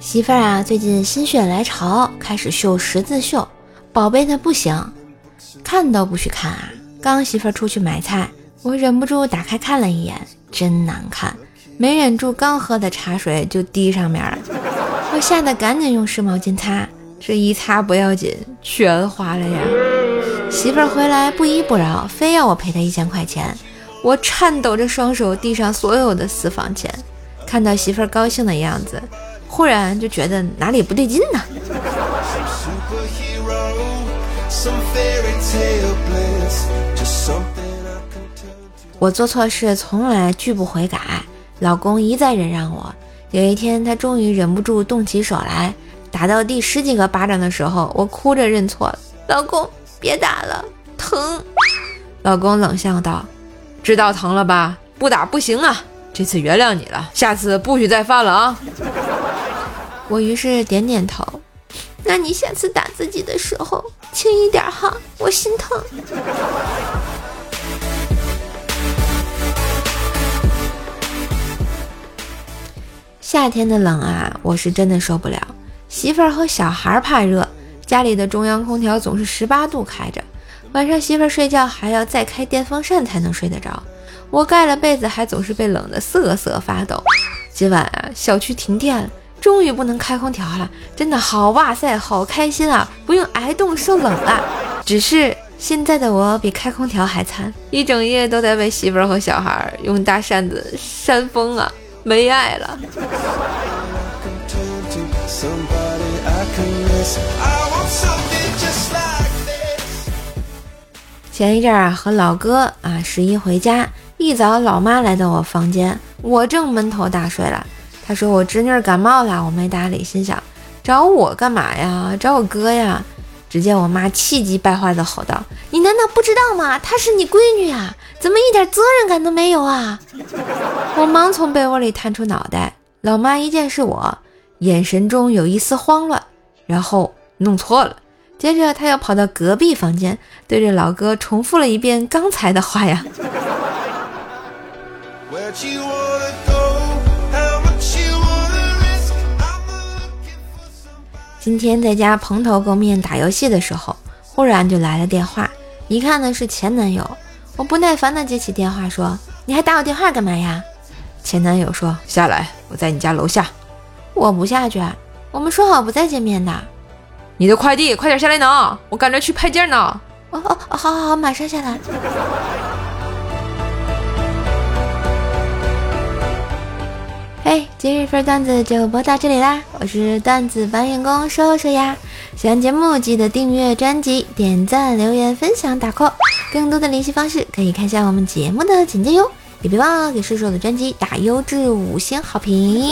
媳妇儿啊，最近心血来潮开始绣十字绣，宝贝的不行，看都不许看啊！刚媳妇儿出去买菜，我忍不住打开看了一眼，真难看，没忍住刚喝的茶水就滴上面了，我吓得赶紧用湿毛巾擦，这一擦不要紧，全花了呀！媳妇儿回来不依不饶，非要我赔她一千块钱，我颤抖着双手递上所有的私房钱，看到媳妇儿高兴的样子。忽然就觉得哪里不对劲呢？我做错事从来拒不悔改，老公一再忍让我。有一天，他终于忍不住动起手来，打到第十几个巴掌的时候，我哭着认错：“老公，别打了，疼。”老公冷笑道：“知道疼了吧？不打不行啊！这次原谅你了，下次不许再犯了啊！”我于是点点头，那你下次打自己的时候轻一点哈，我心疼。夏天的冷啊，我是真的受不了。媳妇儿和小孩怕热，家里的中央空调总是十八度开着，晚上媳妇儿睡觉还要再开电风扇才能睡得着。我盖了被子还总是被冷得瑟瑟发抖。今晚啊，小区停电了。终于不能开空调了，真的好哇塞，好开心啊！不用挨冻受冷了。只是现在的我比开空调还惨，一整夜都在为媳妇儿和小孩用大扇子扇风啊，没爱了。前一阵啊，和老哥啊十一回家，一早老妈来到我房间，我正闷头大睡了。他说我侄女感冒了，我没搭理，心想找我干嘛呀？找我哥呀！只见我妈气急败坏地吼道：“你难道不知道吗？她是你闺女啊，怎么一点责任感都没有啊？” 我忙从被窝里探出脑袋，老妈一见是我，眼神中有一丝慌乱，然后弄错了。接着她又跑到隔壁房间，对着老哥重复了一遍刚才的话呀。今天在家蓬头垢面打游戏的时候，忽然就来了电话，一看呢是前男友。我不耐烦的接起电话说：“你还打我电话干嘛呀？”前男友说：“下来，我在你家楼下。”我不下去，我们说好不再见面的。你的快递，快点下来拿，我赶着去派件呢。哦哦，好好好，马上下来。今日份段子就播到这里啦！我是段子搬运工说说呀。喜欢节目记得订阅专辑、点赞、留言、分享、打 call。更多的联系方式可以看下我们节目的简介哟。也别忘了给瘦瘦的专辑打优质五星好评。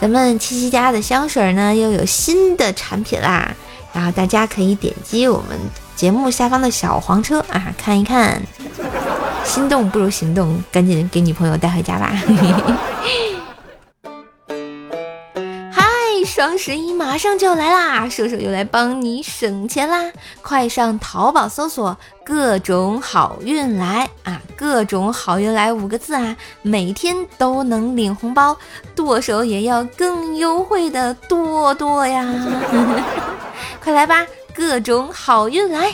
咱们七七家的香水呢又有新的产品啦，然后大家可以点击我们节目下方的小黄车啊看一看。心动不如行动，赶紧给女朋友带回家吧。嘿嘿双十一马上就要来啦，叔叔又来帮你省钱啦！快上淘宝搜索“各种好运来”啊，“各种好运来”五个字啊，每天都能领红包，剁手也要更优惠的剁剁呀！快来吧，各种好运来！